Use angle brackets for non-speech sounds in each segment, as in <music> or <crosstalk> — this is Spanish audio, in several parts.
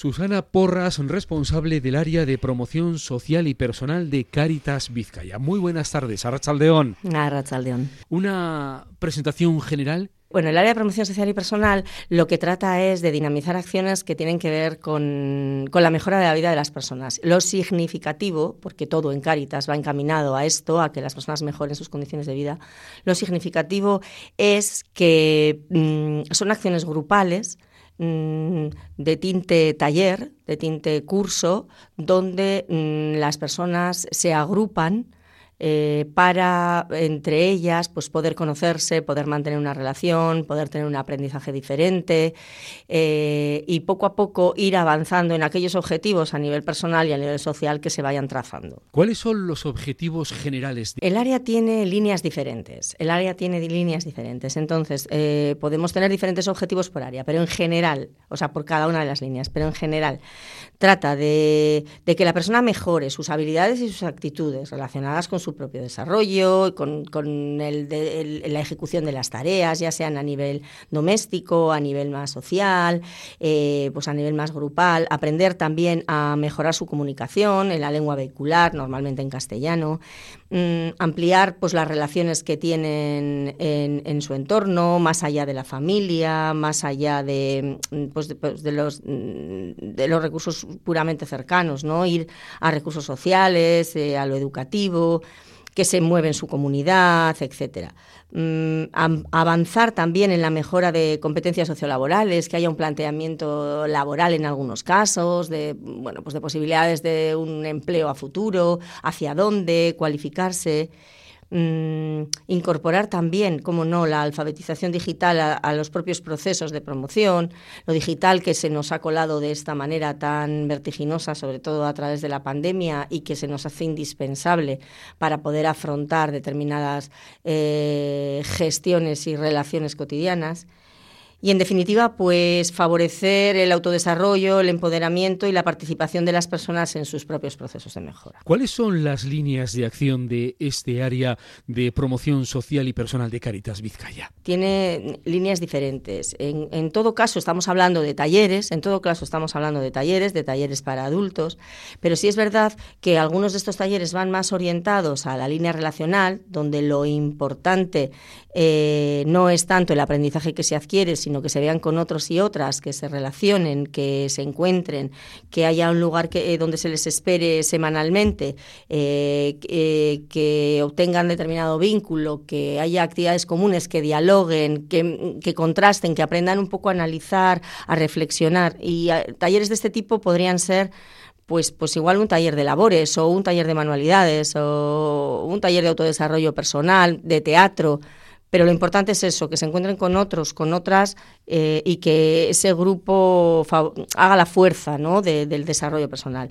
Susana Porras, responsable del área de promoción social y personal de Cáritas Vizcaya. Muy buenas tardes, Arrachaldeón. Arrachaldeón. Una presentación general bueno, el área de promoción social y personal lo que trata es de dinamizar acciones que tienen que ver con, la mejora de la vida de las personas. Lo significativo, porque todo en Cáritas va encaminado a esto, a que las personas mejoren sus condiciones de vida, lo significativo es que mm, son acciones grupales de tinte taller, de tinte curso, donde mm, las personas se agrupan eh, para entre ellas pues poder conocerse, poder mantener una relación, poder tener un aprendizaje diferente eh, y poco a poco ir avanzando en aquellos objetivos a nivel personal y a nivel social que se vayan trazando. ¿Cuáles son los objetivos generales? El área tiene líneas diferentes. El área tiene líneas diferentes. Entonces eh, podemos tener diferentes objetivos por área, pero en general, o sea, por cada una de las líneas, pero en general trata de, de que la persona mejore sus habilidades y sus actitudes relacionadas con su propio desarrollo, con, con el la ejecución de las tareas, ya sean a nivel doméstico, a nivel más social, eh, pues a nivel más grupal, aprender también a mejorar su comunicación en la lengua vehicular, normalmente en castellano, mm, ampliar pues las relaciones que tienen en, su entorno, más allá de la familia, más allá de, mm, pues de, pues de, los, mm, de los recursos puramente cercanos, ¿no? ir a recursos sociales, eh, a lo educativo, que se mueve en su comunidad, etcétera. Mm, avanzar también en la mejora de competencias sociolaborales, que haya un planteamiento laboral en algunos casos, de, bueno, pues de posibilidades de un empleo a futuro, hacia dónde, cualificarse. Mm, incorporar también, como no, la alfabetización digital a, los propios procesos de promoción, lo digital que se nos ha colado de esta manera tan vertiginosa, sobre todo a través de la pandemia, y que se nos hace indispensable para poder afrontar determinadas eh, gestiones y relaciones cotidianas y en definitiva pues favorecer el autodesarrollo, el empoderamiento y la participación de las personas en sus propios procesos de mejora. ¿Cuáles son las líneas de acción de este área de promoción social y personal de Caritas Vizcaya? Tiene líneas diferentes. En, en todo caso estamos hablando de talleres, en todo caso estamos hablando de talleres, de talleres para adultos, pero sí es verdad que algunos de estos talleres van más orientados a la línea relacional, donde lo importante eh, no es tanto el aprendizaje que se adquiere, sino que se vean con otros y otras, que se relacionen, que se encuentren, que haya un lugar que, eh, donde se les espere semanalmente, eh, que obtengan determinado vínculo, que haya actividades comunes, que dialoguen, que, contrasten, que aprendan un poco a analizar, a reflexionar. Y talleres de este tipo podrían ser pues, pues igual un taller de labores o un taller de manualidades o un taller de autodesarrollo personal, de teatro, pero lo importante es eso, que se encuentren con otros, con otras eh, y que ese grupo haga la fuerza ¿no? del desarrollo personal.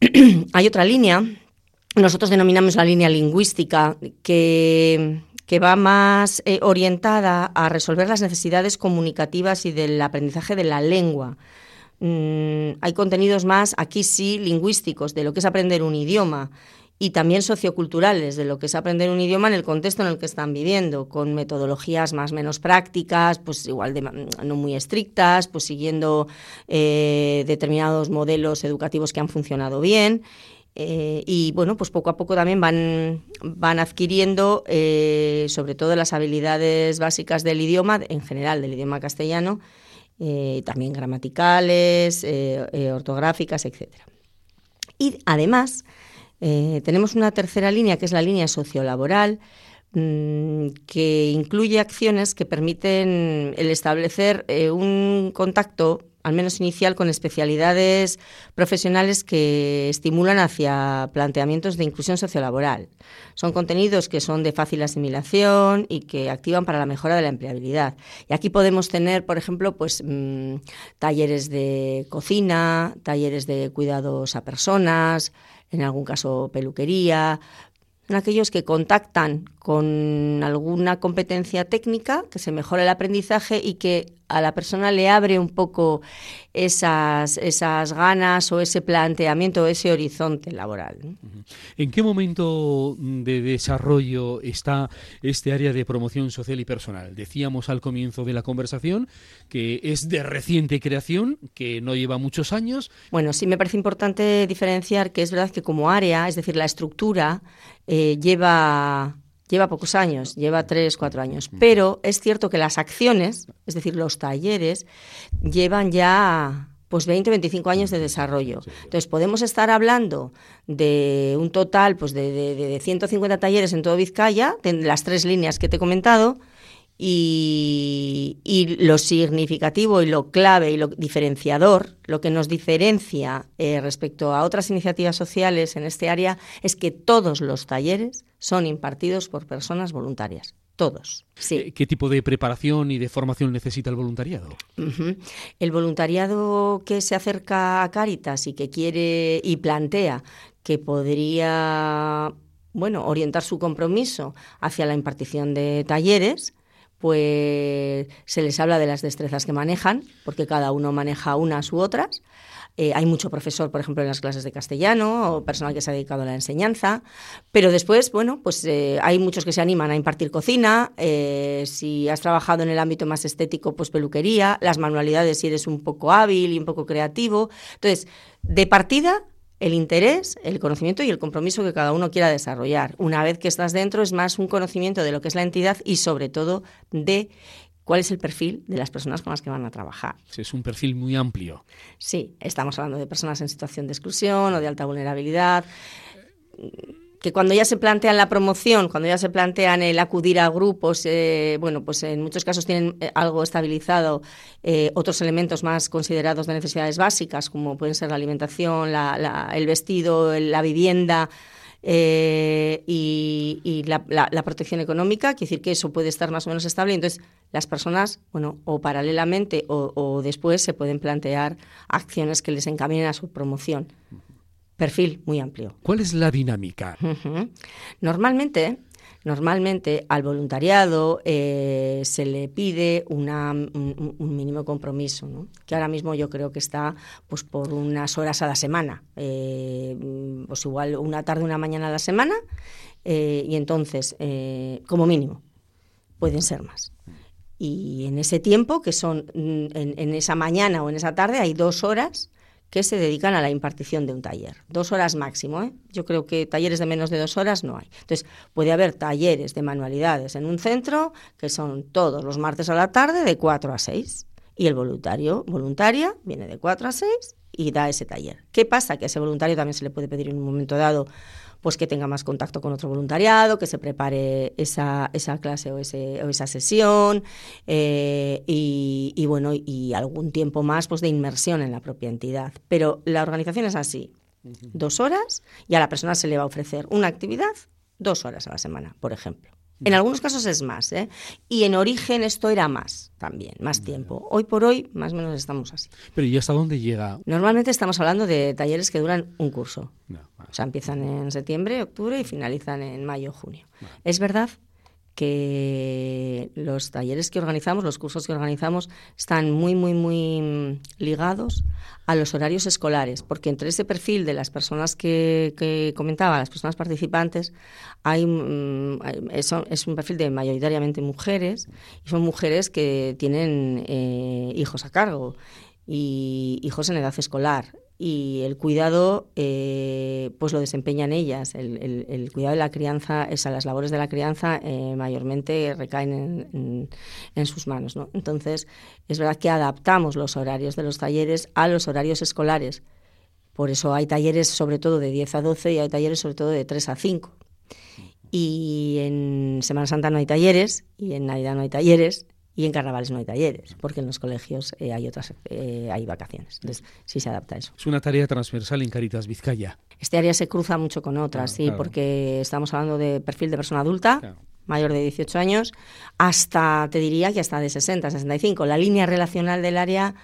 <clears throat> Hay otra línea, nosotros denominamos la línea lingüística, que, que va más eh, orientada a resolver las necesidades comunicativas y del aprendizaje de la lengua. Mm, hay contenidos más, aquí sí, lingüísticos, de lo que es aprender un idioma y también socioculturales de lo que es aprender un idioma en el contexto en el que están viviendo, con metodologías más o menos prácticas, pues igual de, no muy estrictas, pues siguiendo eh, determinados modelos educativos que han funcionado bien. Eh, y bueno, pues poco a poco también van, van adquiriendo eh, sobre todo las habilidades básicas del idioma, en general del idioma castellano, también gramaticales, ortográficas, etc. Y además, eh, tenemos una tercera línea, que es la línea sociolaboral, mm, que incluye acciones que permiten el establecer eh, un contacto al menos inicial, con especialidades profesionales que estimulan hacia planteamientos de inclusión sociolaboral. Son contenidos que son de fácil asimilación y que activan para la mejora de la empleabilidad. Y aquí podemos tener, por ejemplo, pues mm, talleres de cocina, talleres de cuidados a personas, en algún caso peluquería, aquellos que contactan con alguna competencia técnica, que se mejora el aprendizaje y que a la persona le abre un poco esas, esas ganas o ese planteamiento, ese horizonte laboral. ¿En qué momento de desarrollo está este área de promoción social y personal? Decíamos al comienzo de la conversación que es de reciente creación, que no lleva muchos años. Bueno, sí me parece importante diferenciar que es verdad que como área, es decir, la estructura, eh, lleva lleva pocos años, lleva tres, cuatro años. Pero es cierto que las acciones, es decir, los talleres, llevan ya pues 20, 25 años de desarrollo. Entonces, podemos estar hablando de un total pues de, de, de 150 talleres en todo Vizcaya, de las tres líneas que te he comentado, y, lo significativo y lo clave y lo diferenciador, lo que nos diferencia eh, respecto a otras iniciativas sociales en este área, es que todos los talleres son impartidos por personas voluntarias. Todos. Sí. Eh, ¿Qué tipo de preparación y de formación necesita el voluntariado? El voluntariado que se acerca a Cáritas y que quiere y plantea que podría bueno, orientar su compromiso hacia la impartición de talleres, pues se les habla de las destrezas que manejan, porque cada uno maneja unas u otras. Eh, hay mucho profesor, por ejemplo, en las clases de castellano o personal que se ha dedicado a la enseñanza, pero después, bueno, pues eh, hay muchos que se animan a impartir cocina, eh, si has trabajado en el ámbito más estético, pues peluquería, las manualidades si eres un poco hábil y un poco creativo. Entonces, de partida el interés, el conocimiento y el compromiso que cada uno quiera desarrollar. Una vez que estás dentro es más un conocimiento de lo que es la entidad y sobre todo de cuál es el perfil de las personas con las que van a trabajar. es un perfil muy amplio. Sí, estamos hablando de personas en situación de exclusión o de alta vulnerabilidad que cuando ya se plantean la promoción, cuando ya se plantean el acudir a grupos, eh, bueno, pues en muchos casos tienen eh, algo estabilizado, eh, otros elementos más considerados de necesidades básicas, como pueden ser la alimentación, el vestido, la vivienda. y, la, protección económica, quiere decir que eso puede estar más o menos estable. Entonces, las personas, bueno, o paralelamente o, o después se pueden plantear acciones que les encaminen a su promoción perfil muy amplio. ¿Cuál es la dinámica? Normalmente, normalmente al voluntariado eh, se le pide una, un, mínimo compromiso, ¿no? que ahora mismo yo creo que está pues por unas horas a la semana, eh, pues igual una tarde, una mañana a la semana, eh, y entonces, como mínimo, pueden ser más. Y en ese tiempo, que son mm, en, en esa mañana o en esa tarde, hay dos horas que se dedican a la impartición de un taller. Dos horas máximo. ¿eh? Yo creo que talleres de menos de dos horas no hay. Entonces, puede haber talleres de manualidades en un centro que son todos los martes a la tarde de 4 a 6. Y el voluntario, voluntaria, viene de 4 a 6 y da ese taller. ¿Qué pasa? Que a ese voluntario también se le puede pedir en un momento dado pues que tenga más contacto con otro voluntariado, que se prepare esa, esa clase o, ese, o esa sesión eh, y, bueno, y algún tiempo más pues de inmersión en la propia entidad. Pero la organización es así, dos horas y a la persona se le va a ofrecer una actividad dos horas a la semana, por ejemplo. En algunos casos es más, ¿eh? Y en origen esto era más también, más tiempo. Hoy por hoy, más o menos estamos así. Pero ¿y hasta dónde llega? Normalmente estamos hablando de talleres que duran un curso. O sea, empiezan en septiembre, octubre y finalizan en mayo, junio. Es verdad que los talleres que organizamos, los cursos que organizamos, están muy, muy, muy mm, ligados a los horarios escolares, porque entre ese perfil de las personas que, comentaba, las personas participantes, hay, mm, es, un perfil de mayoritariamente mujeres, y son mujeres que tienen eh, hijos a cargo y hijos en edad escolar y el cuidado eh, pues lo desempeñan ellas. El, cuidado de la crianza, esas, las labores de la crianza eh, mayormente recaen en, sus manos. ¿no? Entonces, es verdad que adaptamos los horarios de los talleres a los horarios escolares. Por eso hay talleres sobre todo de 10 a 12 y hay talleres sobre todo de 3 a 5. Y en Semana Santa no hay talleres y en Navidad no hay talleres y en carnavales no hay talleres, porque en los colegios eh, hay otras eh, hay vacaciones. Entonces, sí se adapta a eso. Es una tarea transversal en Caritas Vizcaya. Este área se cruza mucho con otras, sí, porque estamos hablando de perfil de persona adulta, mayor de 18 años, hasta, te diría que hasta de 60, 65. La línea relacional del área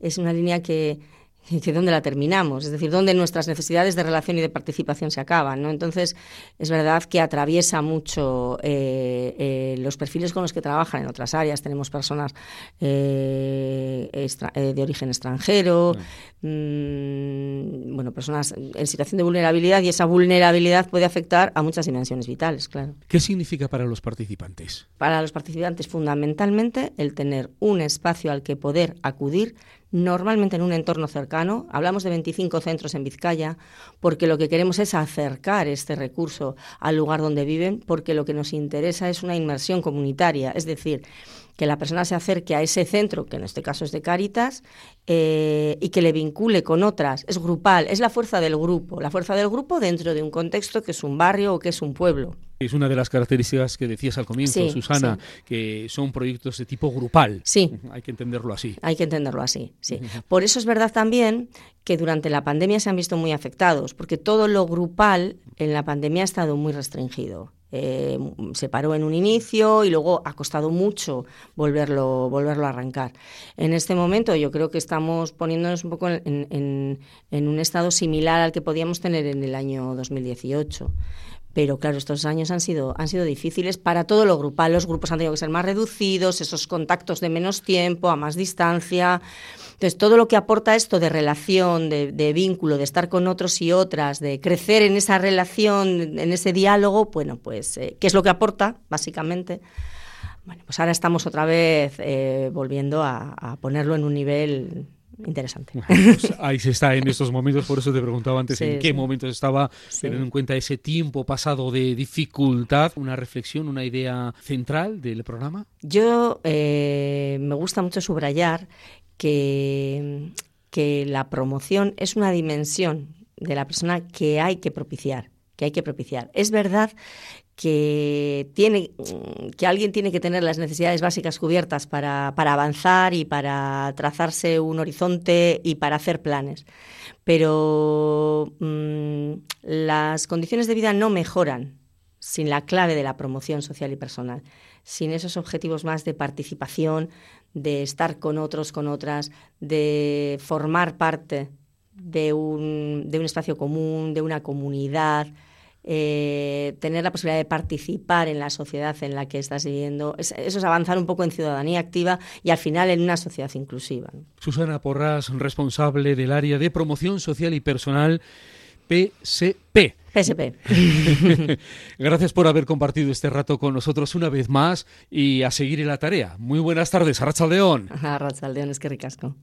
es una línea que <laughs> y que dónde la terminamos, es decir, dónde nuestras necesidades de relación y de participación se acaban. ¿no? Entonces, es verdad que atraviesa mucho eh, eh, los perfiles con los que trabajan en otras áreas. Tenemos personas eh, de origen extranjero, mm, bueno, personas en situación de vulnerabilidad y esa vulnerabilidad puede afectar a muchas dimensiones vitales, claro. ¿Qué significa para los participantes? Para los participantes, fundamentalmente, el tener un espacio al que poder acudir normalmente en un entorno cercano. Hablamos de 25 centros en Vizcaya, porque lo que queremos es acercar este recurso al lugar donde viven, porque lo que nos interesa es una inmersión comunitaria, es decir, que la persona se acerque a ese centro, que en este caso es de Cáritas, eh, y que le vincule con otras. Es grupal, es la fuerza del grupo, la fuerza del grupo dentro de un contexto que es un barrio o que es un pueblo. Es una de las características que decías al comienzo, Susana, que son proyectos de tipo grupal. Sí. Hay que entenderlo así. Hay que entenderlo así, sí. Por eso es verdad también que durante la pandemia se han visto muy afectados, porque todo lo grupal en la pandemia ha estado muy restringido. Eh, se paró en un inicio y luego ha costado mucho volverlo, volverlo a arrancar. En este momento yo creo que estamos poniéndonos un poco en, en un estado similar al que podíamos tener en el año 2018. Pero claro, estos años han sido, han sido difíciles para todo lo grupal. Los grupos han tenido que ser más reducidos, esos contactos de menos tiempo, a más distancia. Entonces, todo lo que aporta esto de relación, de, vínculo, de estar con otros y otras, de crecer en esa relación, en ese diálogo, bueno, pues, eh, ¿qué es lo que aporta, básicamente? Bueno, pues ahora estamos otra vez eh, volviendo a ponerlo en un nivel interesante. Pues <laughs> ahí se está en estos momentos, por eso te preguntaba antes en qué momentos estaba, teniendo en cuenta ese tiempo pasado de dificultad, una reflexión, una idea central del programa. Yo eh, me gusta mucho subrayar que, que la promoción es una dimensión de la persona que hay que propiciar que hay que propiciar. Es verdad que, tiene, que alguien tiene que tener las necesidades básicas cubiertas para, avanzar y para trazarse un horizonte y para hacer planes. Pero mm, las condiciones de vida no mejoran sin la clave de la promoción social y personal, sin esos objetivos más de participación, de estar con otros, con otras, de formar parte de un, de un espacio común, de una comunidad, eh, tener la posibilidad de participar en la sociedad en la que estás viviendo. eso es avanzar un poco en ciudadanía activa y al final en una sociedad inclusiva. Susana Porras, responsable del área de promoción social y personal PSP. PSP. <laughs> Gracias por haber compartido este rato con nosotros una vez más y a seguir en la tarea. Muy buenas tardes, Arrachaldeón. Arrachaldeón, es que ricasco.